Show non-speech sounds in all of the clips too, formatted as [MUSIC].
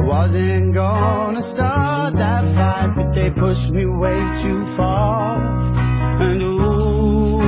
I wasn't gonna start that fight, but they pushed me way too far. And ooh.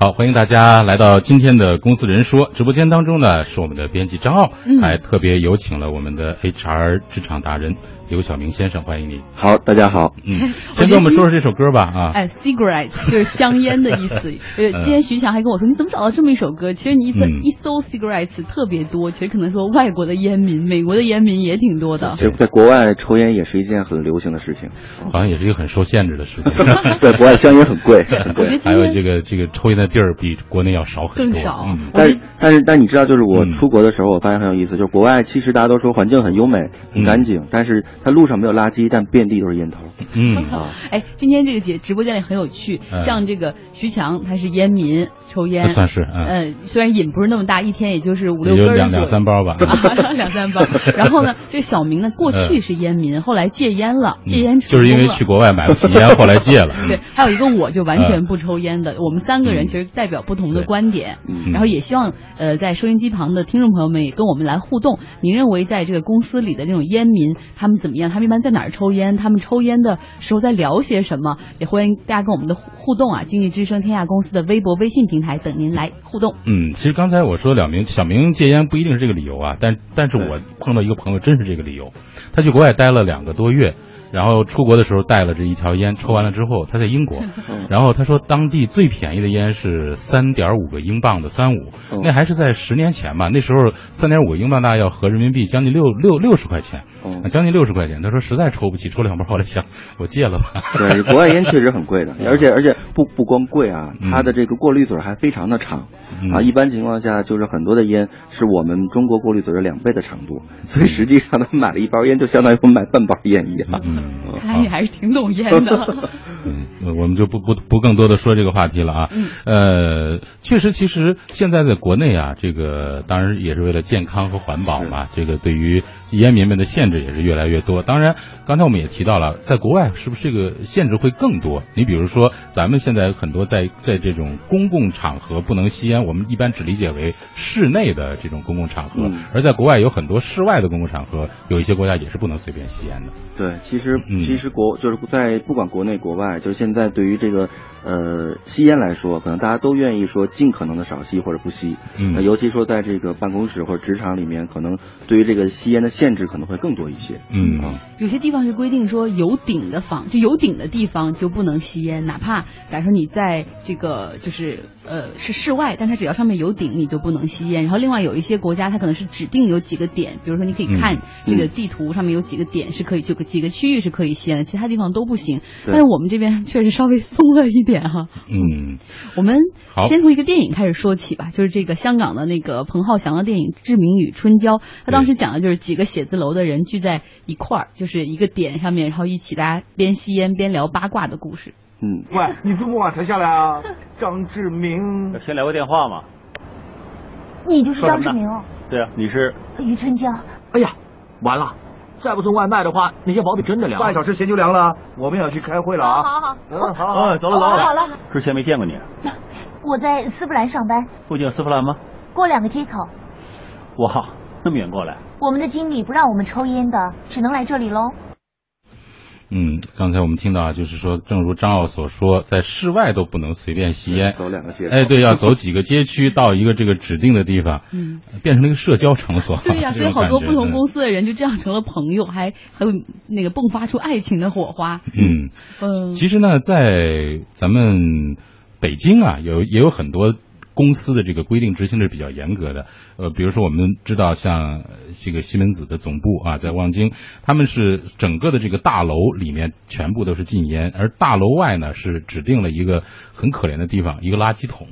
好，欢迎大家来到今天的公司人说直播间当中呢，是我们的编辑张傲，嗯还特别有请了我们的 HR 职场达人刘晓明先生，欢迎你。好，大家好。嗯，[LAUGHS] 先跟我们说说这首歌吧啊。哎，cigarette 就是香烟的意思。[LAUGHS] 呃，今天徐强还跟我说，你怎么找到这么一首歌？其实你一搜、嗯一搜 cigarettes 特别多，其实可能说外国的烟民、美国的烟民也挺多的其。实，在国外抽烟也是一件很流行的事情。好像也是一个很受限制的事情。[LAUGHS] 对，国外香烟很贵，很贵。还有这个这个抽烟的地儿比国内要少很多。更少嗯，但是但是但你知道，就是我嗯出国的时候，我发现很有意思，就是国外其实大家都说环境很优美、很干净，但是它路上没有垃圾，但遍地都是烟头。嗯。啊。哎，今天这个节直播间里很有趣，嗯。像这个徐强他是烟民，抽烟，算是嗯呃，虽然瘾不是那么大，一天也就是五六根儿两两三包吧。啊，[LAUGHS] 两三包。[LAUGHS] 然后呢，这个小明呢，过去是烟民，后来戒烟了，戒烟成嗯就是因为去国外买不起烟，后来戒了。[LAUGHS] 对，还有一个我就完全不抽烟的，我们三个人其实代表不同的观点，嗯然后也希望呃在收音机旁的听众朋友们也跟我们来互动。您认为在这个公司里的这种烟民他们怎么样？他们一般在哪儿抽烟？他们抽烟的时候在聊些什么？也欢迎大家跟我们的互互动啊！经济之声天下公司的微博、微信平平台等您来互动。嗯，其实刚才我说两名小明戒烟不一定是这个理由啊，但但是我碰到一个朋友真是这个理由，他去国外待了两个多月。然后出国的时候带了这一条烟，抽完了之后，他在英国，然后他说当地最便宜的烟是三点五个英镑的三五，嗯那还是在十年前吧，那时候三点五个英镑大概要合人民币将近六六六十块钱，将近六十块钱。他说实在抽不起，抽两包，后来想我戒了吧。对，国外烟确实很贵的，[LAUGHS] 而且而且不不光贵啊，嗯它的这个过滤嘴还非常的长嗯啊。一般情况下，就是很多的烟是我们中国过滤嘴的两倍的长度，所以实际上他买了一包烟，就相当于我们买半包烟一样。嗯，看来你还是挺懂烟的。[LAUGHS] 嗯，我们就不不不更多的说这个话题了啊。嗯呃，确实，其实现在在国内啊，这个当然也是为了健康和环保嘛，这个对于烟民们的限制也是越来越多。当然，刚才我们也提到了，在国外是不是这个限制会更多？你比如说，咱们现在很多在在这种公共场合不能吸烟，我们一般只理解为室内的这种公共场合，嗯而在国外有很多室外的公共场合，有一些国家也是不能随便吸烟的。对，其实嗯其实国就是在不管国内国外，就是现在对于这个呃吸烟来说，可能大家都愿意说尽可能的少吸或者不吸。尤其说在这个办公室或者职场里面，可能对于这个吸烟的限制可能会更多一些。嗯啊有些地方是规定说有顶的房，就有顶的地方就不能吸烟，哪怕假如说你在这个就是呃是室外，但它只要上面有顶，你就不能吸烟。然后另外有一些国家，它可能是指定有几个点，比如说你可以看嗯这个地图上面有几个点是可以，就几个区域是可以吸烟的，其他地方都不行。但是我们这边确实稍微松了一点哈。嗯，我们先从一个电影开始说起吧，就是这个香港的那个彭浩翔的电影《志明与春娇》，他当时讲的就是几个写字楼的人聚在一块儿，就是一个点上面，然后一起大家边吸烟边聊八卦的故事。嗯，喂，你这么晚才下来啊？[LAUGHS] 张志明，先聊个电话嘛。[LAUGHS] 你就是张志明哦，对啊，你是于春娇。哎呀，完了，再不送外卖的话，那些薄饼真的凉。半小时前就凉了，我们要去开会了啊。好好好，嗯，好，哦，走了走了。好了，之前没见过你，[LAUGHS] 我在丝芙兰上班，附近有丝芙兰吗？过两个街口。哇，那么远过来，我们的经理不让我们抽烟的，只能来这里喽。嗯，刚才我们听到啊，就是说，正如张奥所说，在室外都不能随便吸烟。走两个街。哎，对，要走几个街区到一个这个指定的地方，嗯，变成了一个社交场所。[LAUGHS] 对呀、这所以好多不同公司的人就这样成了朋友，还还有那个迸发出爱情的火花。嗯，嗯，其实呢，在咱们北京啊，有也有很多公司的这个规定执行的是比较严格的。呃，比如说我们知道，像这个西门子的总部啊，在望京，他们是整个的这个大楼里面全部都是禁烟，而大楼外呢是指定了一个很可怜的地方，一个垃圾桶。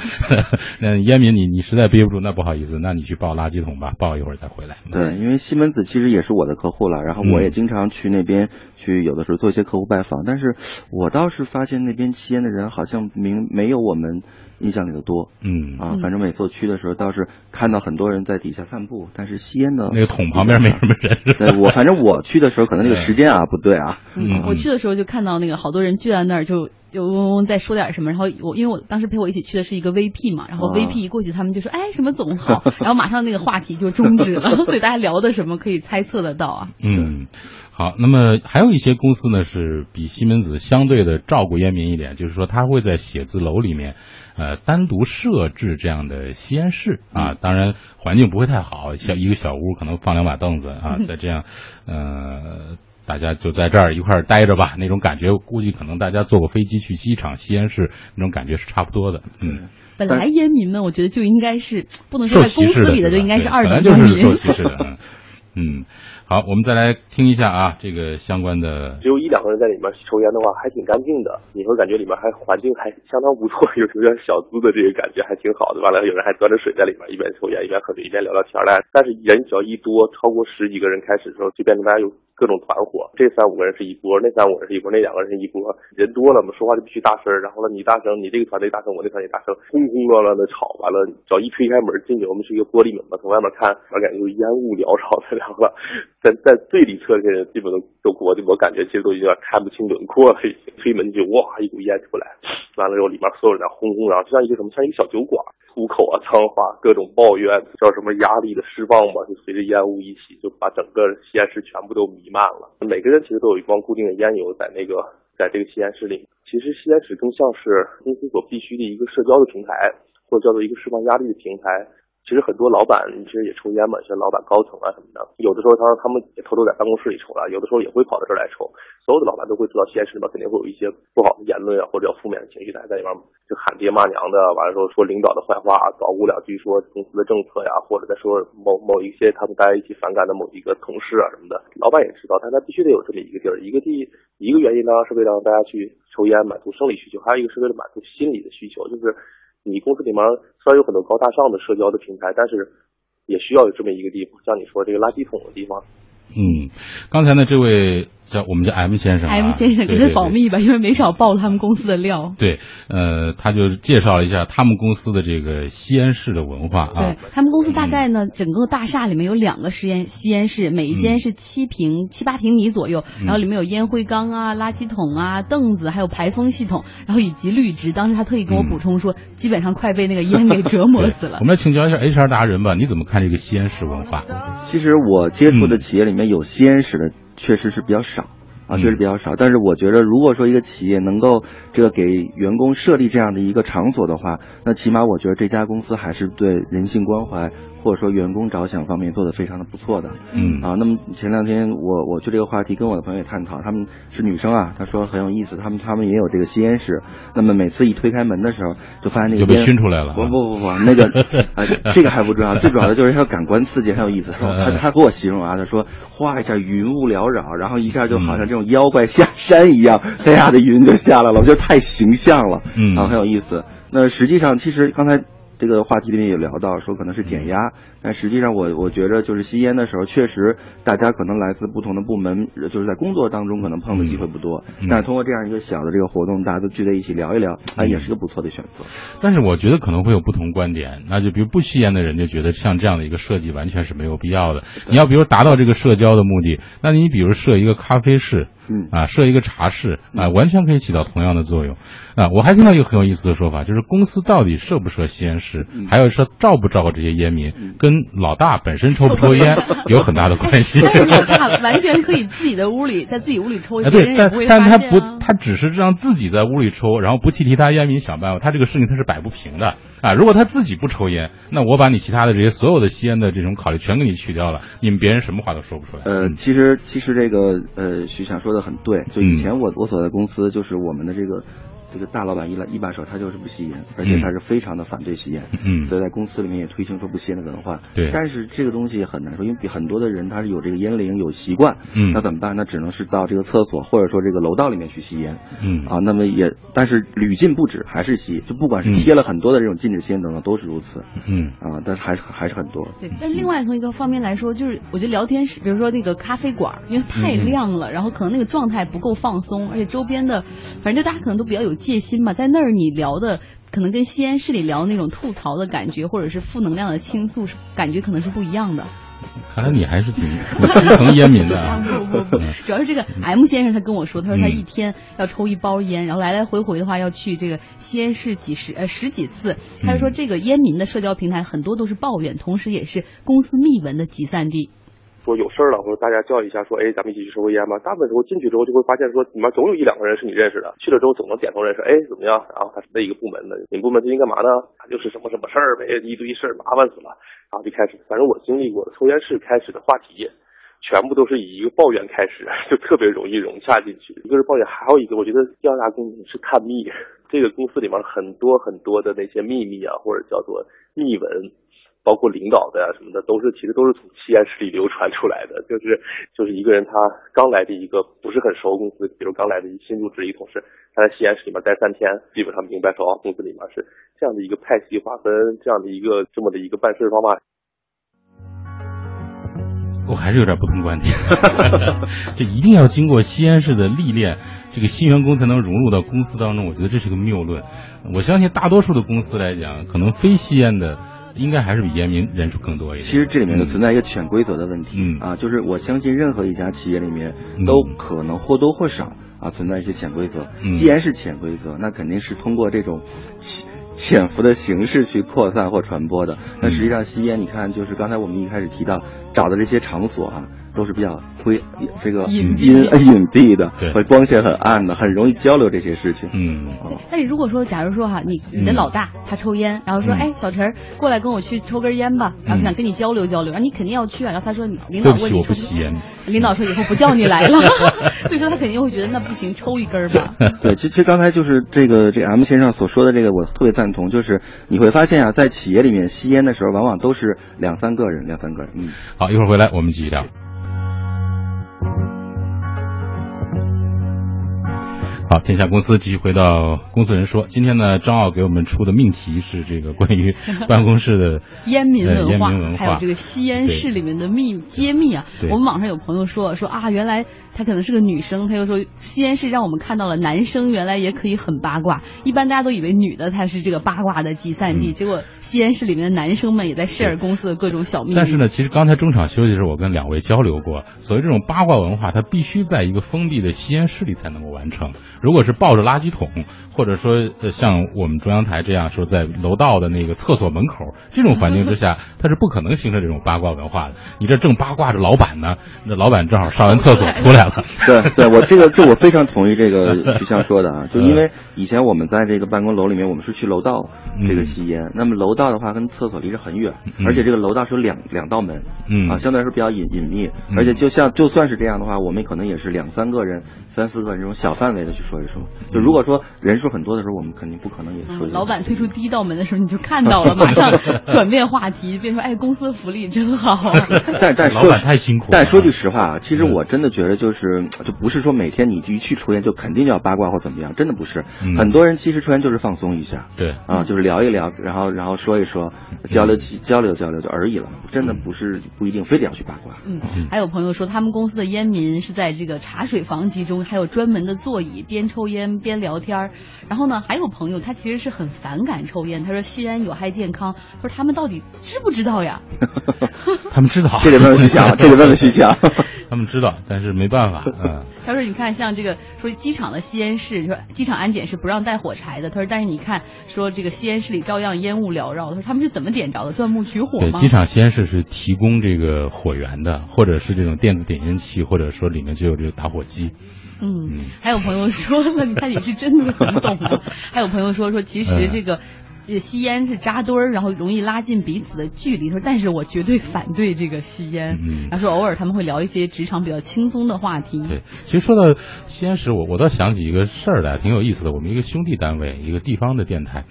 [LAUGHS] 那烟民你你实在憋不住，那不好意思，那你去抱垃圾桶吧，抱一会儿再回来。对，因为西门子其实也是我的客户了，然后我也嗯经常去那边去，有的时候做一些客户拜访。但是我倒是发现那边吸烟的人好像明没有我们印象里的多嗯，啊。反正每次我去的时候，倒是看到很多人在底下散步，但是吸烟的那个桶旁边没什么人。[LAUGHS] 对我反正我去的时候，可能那个 [LAUGHS] 时间啊不对啊。嗯，我去的时候就看到那个好多人聚在那儿，就就嗡嗡再说点什么，然后我因为我当时陪我一起去的是一个 VP 嘛，然后啊。VP 一过去，他们就说哎什么总好，[LAUGHS] 然后马上那个话题就终止了，[LAUGHS] 所以大家聊的什么可以猜测得到啊。嗯，好，那么还有一些公司呢是比西门子相对的照顾烟民一点，就是说他会在写字楼里面，呃，单独设置这样的吸烟室啊，当然环境不会太好，小一个小屋可能放两把凳子啊，在这样，呃。大家就在这儿一块儿待着吧，那种感觉，估计可能大家坐过飞机去机场西安市那种感觉是差不多的。嗯，本来烟民们，我觉得就应该是不能说在公司里的，就应该是二等公民。受歧视的。嗯，好，我们再来听一下啊，这个相关的。只有一两个人在里面抽烟的话，还挺干净的。你会感觉里面还环境 [LAUGHS] 还相当不错，有有点小资的这个感觉，还挺好的。完了，有人还端着水在里面，一边抽烟一边喝水，一边聊聊天儿。但是人只要一多，超过十几个人开始的时候，就变成大家有各种团伙。这三五个人是一波，那三五个人是一波，那两个人是一波。人多了嘛，说话就必须大声。然后呢，你大声，你这个团队大声，我那团队大声，轰轰乱乱的吵。完了，只要一推开门进去，我们是一个玻璃门嘛，从外面看，我感觉就是烟雾缭绕的。然后，在在最里侧这些人基本都都我我感觉其实都有点看不清轮廓了，已经推门就哇一股烟出来，完了之后里面所有人在轰轰然后就像一个什么像一个小酒馆，出口啊脏话各种抱怨，叫什么压力的释放吧，就随着烟雾一起就把整个吸烟室全部都弥漫了。每个人其实都有一帮固定的烟油在那个在这个吸烟室里。其实吸烟室更像是公司所必须的一个社交的平台，或者叫做一个释放压力的平台。其实很多老板其实也抽烟嘛，像老板高层啊什么的，有的时候他他们也偷偷在办公室里抽了，有的时候也会跑到这儿来抽。所有的老板都会知道，实验室里面肯定会有一些不好的言论啊，或者负面的情绪，大家在里面就喊爹骂娘的，完了之后说领导的坏话，捣鼓两句说公司的政策呀，或者在说某某一些他们大家一起反感的某一个同事啊什么的。老板也知道，但他必须得有这么一个地儿，一个地一个原因呢是为了让大家去抽烟满足生理需求，还有一个是为了满足心理的需求，就是你公司里面虽然有很多高大上的社交的平台，但是。也需要有这么一个地方，像你说这个垃圾桶的地方。嗯，刚才呢，这位叫我们叫 M 先生、啊、，M 先生给他保密吧，因为没少爆他们公司的料。对，呃，他就介绍了一下他们公司的这个吸烟室的文化啊。对他们公司大概呢，嗯、整个大厦里面有两个实验吸烟室，每一间是七平、嗯、七八平米左右，然后里面有烟灰缸啊、垃圾桶啊、凳子，还有排风系统，然后以及绿植。当时他特意跟我补充说，嗯、基本上快被那个烟给折磨死了。我们来请教一下 HR 达人吧，你怎么看这个吸烟室文化？其实我接触的企业里面有吸烟室的。确实是比较少啊，确实比较少。但是我觉得，如果说一个企业能够这个给员工设立这样的一个场所的话，那起码我觉得这家公司还是对人性关怀或者说员工着想方面做的非常的不错的。嗯啊，那么前两天我我就这个话题跟我的朋友也探讨，他们是女生啊，她说很有意思，他们他们也有这个吸烟室。那么每次一推开门的时候，就发现那个就被熏出来了。不不不不，那个呃这个还不重要，最主要的就是要感官刺激很有意思。[LAUGHS] 他他给我形容啊，他说哗一下云雾缭绕，然后一下就好像这种妖怪下山一样，黑压的云就下来了，我觉得太形象了，嗯，啊很有意思。那实际上其实刚才。这个话题里面也聊到说可能是减压，但实际上我我觉得就是吸烟的时候，确实大家可能来自不同的部门，就是在工作当中可能碰的机会不多，嗯、但是通过这样一个小的这个活动，大家都聚在一起聊一聊，啊，也是个不错的选择。但是我觉得可能会有不同观点，那就比如不吸烟的人就觉得像这样的一个设计完全是没有必要的。你要比如达到这个社交的目的，那你比如设一个咖啡室。嗯啊，设一个茶室啊，完全可以起到同样的作用啊。我还听到一个很有意思的说法，就是公司到底设不设吸烟室，嗯、还有说照不照顾这些烟民，嗯、跟老大本身抽不抽烟 [LAUGHS] 有很大的关系。但是老大 [LAUGHS] 完全可以自己的屋里，在自己屋里抽，啊、对，但但他不，啊他只是让自己在屋里抽，然后不替其他烟民想办法，他这个事情他是摆不平的啊。如果他自己不抽烟，那我把你其他的这些所有的吸烟的这种考虑全给你去掉了，你们别人什么话都说不出来。呃，嗯、其实其实这个呃，徐想说的很对，就以前我我所在公司就是我们的这个。这个大老板一来一把手，他就是不吸烟，而且他是非常的反对吸烟，嗯，所以在公司里面也推行说不吸烟的文化。对，但是这个东西也很难说，因为很多的人他是有这个烟龄有习惯，嗯，那怎么办？那只能是到这个厕所或者说这个楼道里面去吸烟，嗯。啊，那么也但是屡禁不止，还是吸，就不管是贴了很多的这种禁止吸烟等等都是如此，嗯。啊，但是还是还是很多。对，但是另外从一个方面来说，就是我觉得聊天室，比如说那个咖啡馆，因为太亮了，嗯、然后可能那个状态不够放松，而且周边的，反正就大家可能都比较有戒心嘛，在那儿。你聊的可能跟西安市里聊那种吐槽的感觉，或者是负能量的倾诉，感觉可能是不一样的。看来你还是挺挺师承烟民的啊。不不不，主要是这个 M 先生他跟我说，他说他一天要抽一包烟，然后来来回回的话要去这个西安市几十呃十几次。他就说这个烟民的社交平台很多都是抱怨，同时也是公司密文的集散地。说有事儿了，或者大家叫一下，说哎，咱们一起去抽个烟吧。大部分时候进去之后就会发现，说里面总有一两个人是你认识的，去了之后总能点头认识，哎，怎么样？然后他是那一个部门的，你们部门最近干嘛呢？他就是什么什么事儿呗，一堆事儿，麻烦死了。然后就开始，反正我经历过抽烟室开始的话题，全部都是以一个抱怨开始，[LAUGHS] 就特别容易融洽进去。一个是抱怨，还有一个我觉得第二大功能是探秘。[LAUGHS] 这个公司里面很多很多的那些秘密啊，或者叫做秘闻。包括领导的呀什么的，都是其实都是从西安市里流传出来的。就是就是一个人他刚来的一个不是很熟公司，比如刚来的新入职一同事，他在西安市里面待三天，基本上明白说啊，公司里面是这样的一个派系划分，这样的一个这么的一个办事方法。我还是有点不同观点，这一定要经过西安市的历练，这个新员工才能融入到公司当中。我觉得这是个谬论。我相信大多数的公司来讲，可能非西安的。应该还是比烟民人数更多一点。其实这里面就存在一个潜规则的问题，嗯啊，就是我相信任何一家企业里面都可能或多或少啊存在一些潜规则。既然是潜规则，那肯定是通过这种潜潜伏的形式去扩散或传播的。那实际上吸烟，你看，就是刚才我们一开始提到找的这些场所啊。都是比较灰，这个隐隐 [LAUGHS] 隐蔽的，对，会光线很暗的，很容易交流这些事情。嗯，那你如果说，假如说哈，你你的老大他抽烟，然后说，哎，小陈过来跟我去抽根烟吧，然后想跟你交流交流，然后你肯定要去啊。然后他说，领导问你说，[LAUGHS] 领导说以后不叫你来了，[LAUGHS] 所以说他肯定会觉得那不行，抽一根吧。对，其实刚才就是这个这 M 先生所说的这个，我特别赞同，就是你会发现啊，在企业里面吸烟的时候，往往都是两三个人，两三个人。嗯，好，一会儿回来我们继续聊。好，天下公司继续回到公司人说。今天呢，张奥给我们出的命题是这个关于 [LAUGHS] 办公室的 [LAUGHS] 烟民文化，还有这个吸烟室里面的秘揭秘啊。我们网上有朋友说说啊，原来她可能是个女生，她又说吸烟室让我们看到了男生原来也可以很八卦。一般大家都以为女的才是这个八卦的集散地，结果。吸烟室里面的男生们也在 share 公司的各种小秘密。但是呢，其实刚才中场休息的时候，我跟两位交流过，所谓这种八卦文化，它必须在一个封闭的吸烟室里才能够完成。如果是抱着垃圾桶，或者说呃像我们中央台这样说在楼道的那个厕所门口这种环境之下，它是不可能形成这种八卦文化的。你这正八卦着老板呢，那老板正好上完厕所出来了。[LAUGHS] 对，对我这个这我非常同意这个徐强说的啊，就因为以前我们在这个办公楼里面，我们是去楼道这个吸烟，那么楼道。道的话跟厕所离着很远，而且这个楼道是有两两道门，嗯啊，相对来说比较隐隐秘，而且就像就算是这样的话，我们可能也是两三个人、三四个人这种小范围的去说一说。就如果说人数很多的时候，我们肯定不可能也说。老板推出第一道门的时候，你就看到了，马上 [LAUGHS] 转变话题，变成哎，公司福利真好。[LAUGHS] 但但老板太辛苦。但说句实话啊，其实我真的觉得就是就不是说每天你一去抽烟就肯定要八卦或怎么样，真的不是。很多人其实抽烟就是放松一下，对啊，就是聊一聊，然后然后说。一说，交流交流交流就而已了，真的不是不一定非得要去八卦。嗯，还有朋友说，他们公司的烟民是在这个茶水房集中，还有专门的座椅，边抽烟边聊天然后呢，还有朋友他其实是很反感抽烟，他说吸烟有害健康。他说他们到底知不知道呀？[LAUGHS] 他们知道，这得问问徐强，这得问问徐强。他们知道，但是没办法。[LAUGHS] 嗯，他说你看，像这个说机场的吸烟室，说机场安检是不让带火柴的。他说，但是你看，说这个吸烟室里照样烟雾缭绕。他说他们是怎么点着的？钻木取火吗？对，机场吸烟室是提供这个火源的，或者是这种电子点烟器，或者说里面就有这个打火机。嗯，还有朋友说 [LAUGHS] 那，你看你是真的很懂啊。还有朋友说说，其实这个。吸烟是扎堆儿，然后容易拉近彼此的距离。说，但是我绝对反对这个吸烟。嗯，他说偶尔他们会聊一些职场比较轻松的话题。对，其实说到吸烟时，我我倒想起一个事儿来，挺有意思的。我们一个兄弟单位，一个地方的电台，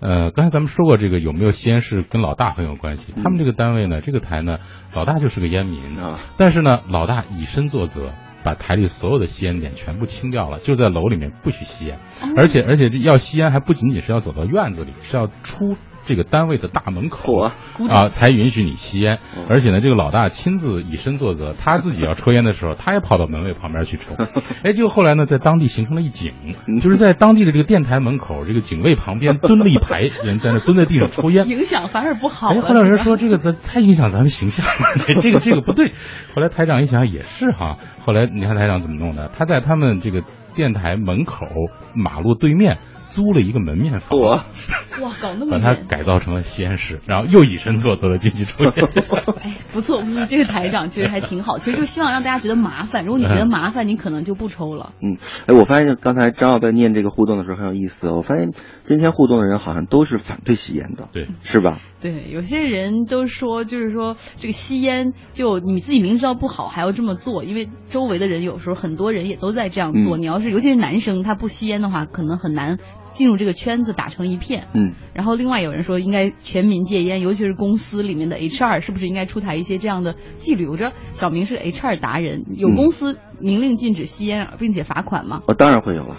呃，刚才咱们说过这个有没有吸烟是跟老大很有关系。他们这个单位呢，这个台呢，老大就是个烟民啊，但是呢，老大以身作则。把台里所有的吸烟点全部清掉了，就在楼里面不许吸烟，而且而且这要吸烟还不仅仅是要走到院子里，是要出这个单位的大门口嚯啊，才允许你吸烟嗯。而且呢，这个老大亲自以身作则，他自己要抽烟的时候，他也跑到门卫旁边去抽。[LAUGHS] 哎，结果后来呢，在当地形成了一景，就是在当地的这个电台门口，这个警卫旁边蹲了一排人，在那蹲在地上抽烟。影响反而不好后来有人说这个咱太影响咱们形象了，[LAUGHS] 这个这个不对。后来台长一想也是哈，后来你看台长怎么弄的？他在他们这个电台门口马路对面租了一个门面房，嚯，[LAUGHS] 哇，搞那么把它。改造成了吸烟室，然后又以身作则的进去抽烟。[LAUGHS] 哎，不错不错，这个台长其实还挺好。其实就希望让大家觉得麻烦，如果你觉得麻烦，你可能就不抽了。嗯，哎，我发现刚才张耀在念这个互动的时候很有意思。我发现今天互动的人好像都是反对吸烟的，对，是吧？对，有些人都说，就是说这个吸烟，就你自己明知道不好还要这么做，因为周围的人有时候很多人也都在这样做。嗯你要是尤其是男生，他不吸烟的话，可能很难进入这个圈子打成一片。嗯，然后另外有人说应该全民戒烟，尤其是公司里面的 HR 是不是应该出台一些这样的纪律？我知道小明是 HR 达人，有嗯公司明令禁止吸烟，并且罚款吗？哦，当然会有了。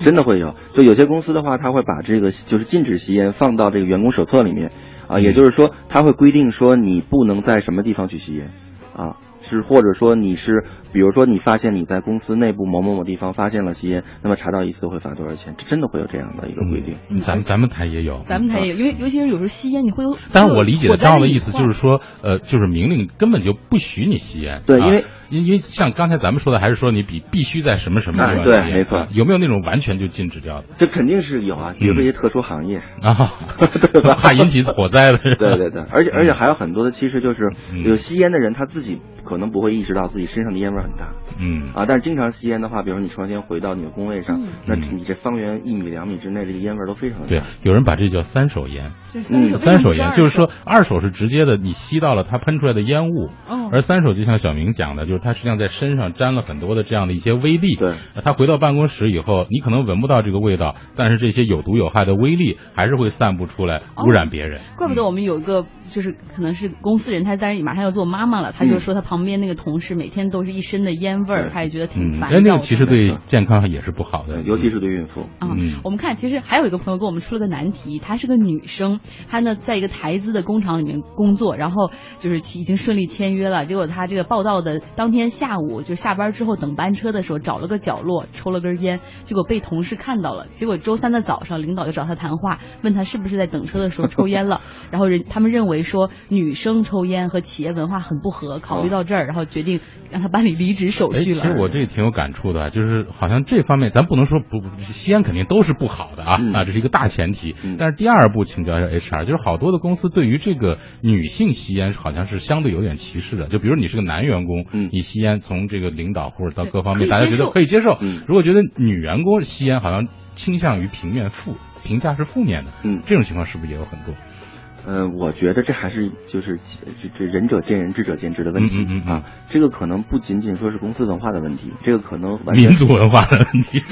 真的会有，就有些公司的话，他会把这个就是禁止吸烟放到这个员工手册里面，啊，也就是说，他会规定说你不能在什么地方去吸烟，啊，是或者说你是，比如说你发现你在公司内部某某某地方发现了吸烟，那么查到一次会罚多少钱？这真的会有这样的一个规定。嗯咱们咱们台也有，咱们台也有，因为尤其是有时候吸烟，你会有。但是，我理解的张的意思就是说，呃，就是明令根本就不许你吸烟。啊对因为因因为像刚才咱们说的，还是说你比必须在什么什么地方哎对没错。啊有没有那种完全就禁止掉的？这肯定是有啊，比如说一些特殊行业，啊？[LAUGHS] 对吧？怕引起火灾的。对对对，而且而且还有很多的，其实就是嗯。有吸烟的人他自己可能不会意识到自己身上的烟味很大嗯啊，但是经常吸烟的话，比如说你抽完烟回到你的工位上嗯，那嗯你这方圆一米两米之内这个烟味都非常的对。，有人把这叫三手烟。就是嗯三手烟就是说，二手是直接的，你吸到了它喷出来的烟雾，哦而三手就像小明讲的，就是它实际上在身上沾了很多的这样的一些微粒。对，他回到办公室以后，你可能闻不到这个味道，但是这些有毒有害的微粒还是会散布出来，哦污染别人。怪不得我们有一个就是可能是公司人，他当然马上要做妈妈了，他就嗯说他旁边那个同事每天都是一身的烟味儿，对他也觉得挺嗯，烦躁的。那那个其实对健康也是不好的，，尤其是对孕妇。啊、嗯我们看，其实还有一个朋友给我们出了个难题，她是个女生，她呢在一个台资的工厂里面工作，然后就是已经顺利签约了，结果她这个报道的当天下午，就下班之后等班车的时候，找了个角落抽了根烟，结果被同事看到了，结果周三的早上，领导就找她谈话，问她是不是在等车的时候抽烟了，然后人他们认为说女生抽烟和企业文化很不合，考虑到这儿，然后决定让她办理离职手哎，续了。其实我这个挺有感触的啊，就是好像这方面咱不能说不不吸烟肯定都是不好的啊、嗯啊，这是一个大前提。嗯但是第二步请教一下 HR，就是好多的公司对于这个女性吸烟好像是相对有点歧视的。就比如你是个男员工，嗯你吸烟从这个领导或者到各方面，大家觉得可以接受。嗯如果觉得女员工吸烟好像倾向于平面负评价是负面的，嗯这种情况是不是也有很多？嗯，我觉得这还是就是这这仁者见仁，智者见智的问题嗯啊。这个可能不仅仅说是公司文化的问题，这个可能完全民族文化的问题。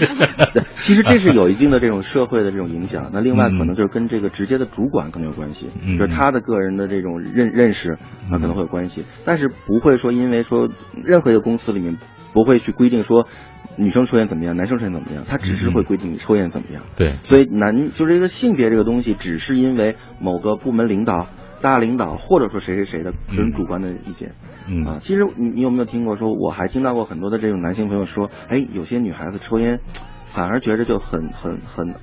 其实这是有一定的这种社会的这种影响。那另外可能就是跟这个直接的主管可能有关系，嗯就是他的个人的这种认认识啊可能会有关系，但是不会说因为说任何一个公司里面不会去规定说女生抽烟怎么样，男生抽烟怎么样，他只是会规定你抽烟怎么样。对，所以男就是这个性别这个东西，只是因为某个部门领导、大领导或者说谁谁谁的个人主观的意见。嗯啊，其实你你有没有听过说？我还听到过很多的这种男性朋友说，哎，有些女孩子抽烟，反而觉得就很很很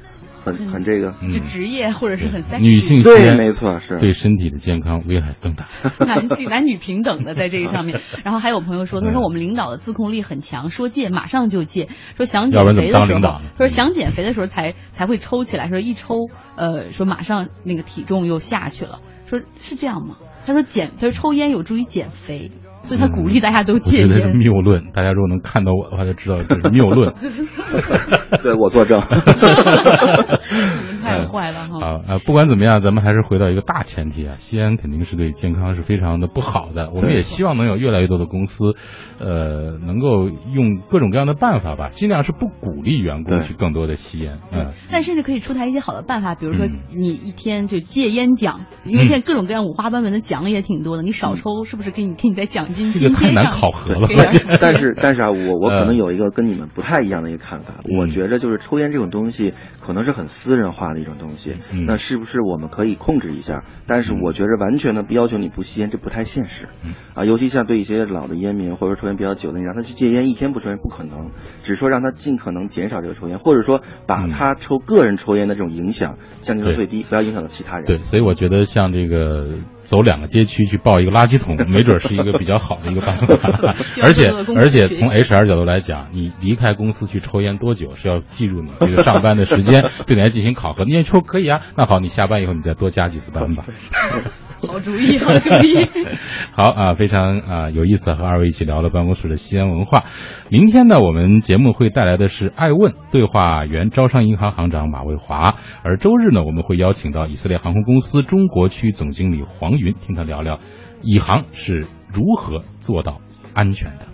很很这个。嗯是职业或者是很 sexy 女性吸对，烟没错，是对身体的健康危害更大。[LAUGHS] 男性男女平等的在这个上面。[LAUGHS] 然后还有朋友说，他说我们领导的自控力很强，说戒马上就戒，说想减肥的时候他说想减肥的时候才才会抽起来，说一抽，呃，说马上那个体重又下去了，说是这样吗？他说减，他说抽烟有助于减肥，所以他鼓励大家都我戒觉得是烟。谬论，大家如果能看到我的话，就知道这是谬论。[LAUGHS] 对我作证。[LAUGHS] 太坏了哈。啊啊！不管怎么样，咱们还是回到一个大前提啊，吸烟肯定是对健康是非常的不好的。我们也希望能有越来越多的公司，呃，能够用各种各样的办法吧，尽量是不鼓励员工去更多的吸烟。嗯，但甚至可以出台一些好的办法，比如说嗯你一天就戒烟奖，因为现在各种各样五花八门的奖也挺多的，你少抽是不是给你给你在奖金这个太难考核了 [LAUGHS] 但是但是啊，我我可呃能有一个跟你们不太一样的一个看法。嗯我觉着就是抽烟这种东西，可能是很私人化的一一种东西。嗯那是不是我们可以控制一下？但是我觉着完全的不要求你不吸烟，这不太现实。嗯啊，尤其像对一些老的烟民或者说抽烟比较久的，你让他去戒烟，一天不抽烟不可能。只是说让他尽可能减少这个抽烟，或者说把嗯他抽个人抽烟的这种影响降低到最低，不要影响到其他人。对，所以我觉得像这个走两个街区去抱一个垃圾桶，没准是一个比较好的一个办法。[LAUGHS] 而且而且从 HR 角度来讲，你离开公司去抽烟多久是要记住你这个上班的时间，[LAUGHS] 对你来进行考核。你也抽可以啊，那好，你下班以后你再多加几次班吧。[LAUGHS] 好主意，好主意。[LAUGHS] 好啊，非常啊有意思，和二位一起聊了办公室的西安文化。明天呢，我们节目会带来的是爱问对话原招商银行行长马卫华，而周日呢，我们会邀请到以色列航空公司中国区总经理黄云，听他聊聊以航是如何做到安全的。